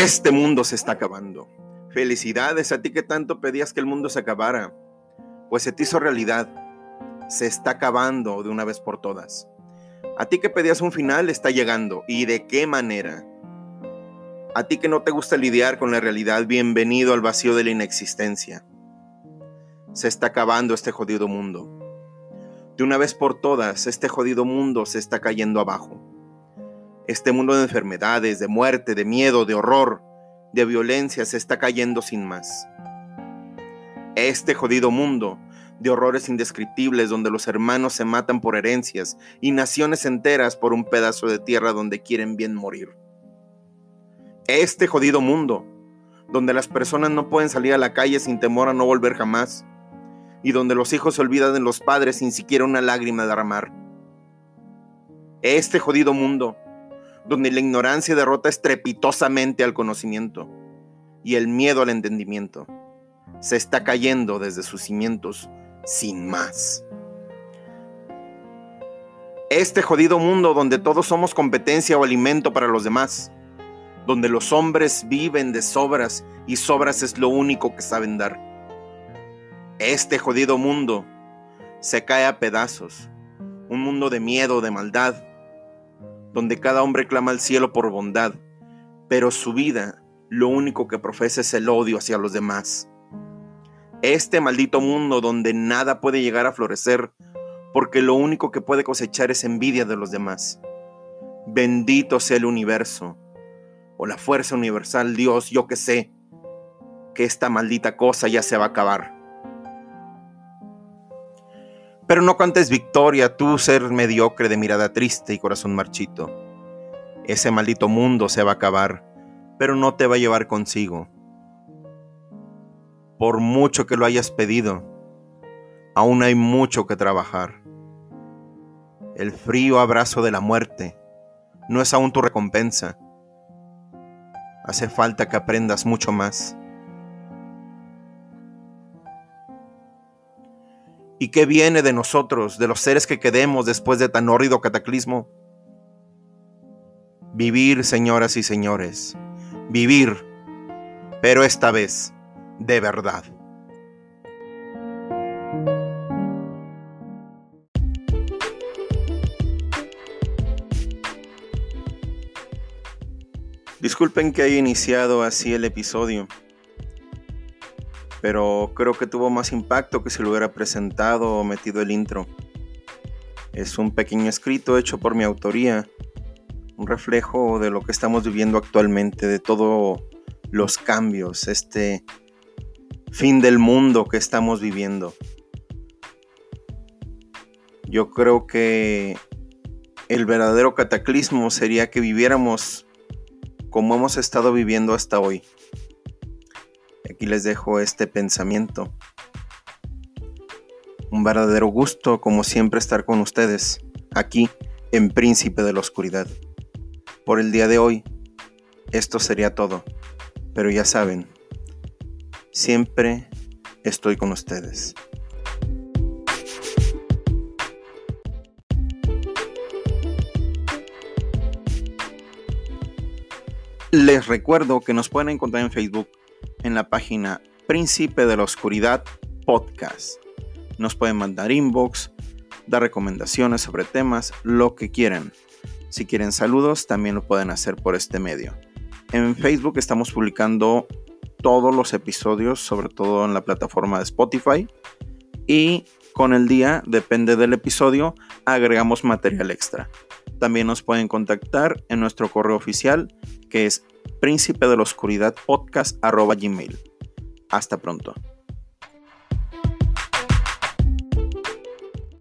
Este mundo se está acabando. Felicidades a ti que tanto pedías que el mundo se acabara. Pues se te hizo realidad. Se está acabando de una vez por todas. A ti que pedías un final está llegando. ¿Y de qué manera? A ti que no te gusta lidiar con la realidad, bienvenido al vacío de la inexistencia. Se está acabando este jodido mundo. De una vez por todas, este jodido mundo se está cayendo abajo. Este mundo de enfermedades, de muerte, de miedo, de horror, de violencia se está cayendo sin más. Este jodido mundo de horrores indescriptibles donde los hermanos se matan por herencias y naciones enteras por un pedazo de tierra donde quieren bien morir. Este jodido mundo donde las personas no pueden salir a la calle sin temor a no volver jamás y donde los hijos se olvidan de los padres sin siquiera una lágrima derramar. Este jodido mundo donde la ignorancia derrota estrepitosamente al conocimiento y el miedo al entendimiento. Se está cayendo desde sus cimientos sin más. Este jodido mundo donde todos somos competencia o alimento para los demás, donde los hombres viven de sobras y sobras es lo único que saben dar. Este jodido mundo se cae a pedazos, un mundo de miedo, de maldad, donde cada hombre clama al cielo por bondad, pero su vida lo único que profesa es el odio hacia los demás. Este maldito mundo donde nada puede llegar a florecer, porque lo único que puede cosechar es envidia de los demás. Bendito sea el universo, o la fuerza universal, Dios, yo que sé, que esta maldita cosa ya se va a acabar. Pero no cantes victoria, tú ser mediocre de mirada triste y corazón marchito. Ese maldito mundo se va a acabar, pero no te va a llevar consigo. Por mucho que lo hayas pedido, aún hay mucho que trabajar. El frío abrazo de la muerte no es aún tu recompensa. Hace falta que aprendas mucho más. ¿Y qué viene de nosotros, de los seres que quedemos después de tan hórrido cataclismo? Vivir, señoras y señores, vivir, pero esta vez de verdad. Disculpen que haya iniciado así el episodio pero creo que tuvo más impacto que si lo hubiera presentado o metido el intro. Es un pequeño escrito hecho por mi autoría, un reflejo de lo que estamos viviendo actualmente, de todos los cambios, este fin del mundo que estamos viviendo. Yo creo que el verdadero cataclismo sería que viviéramos como hemos estado viviendo hasta hoy. Aquí les dejo este pensamiento. Un verdadero gusto, como siempre, estar con ustedes, aquí en Príncipe de la Oscuridad. Por el día de hoy, esto sería todo. Pero ya saben, siempre estoy con ustedes. Les recuerdo que nos pueden encontrar en Facebook en la página Príncipe de la Oscuridad Podcast. Nos pueden mandar inbox, dar recomendaciones sobre temas, lo que quieran. Si quieren saludos, también lo pueden hacer por este medio. En Facebook estamos publicando todos los episodios, sobre todo en la plataforma de Spotify. Y con el día, depende del episodio, agregamos material extra. También nos pueden contactar en nuestro correo oficial, que es príncipe de la oscuridad podcast arroba gmail. Hasta pronto.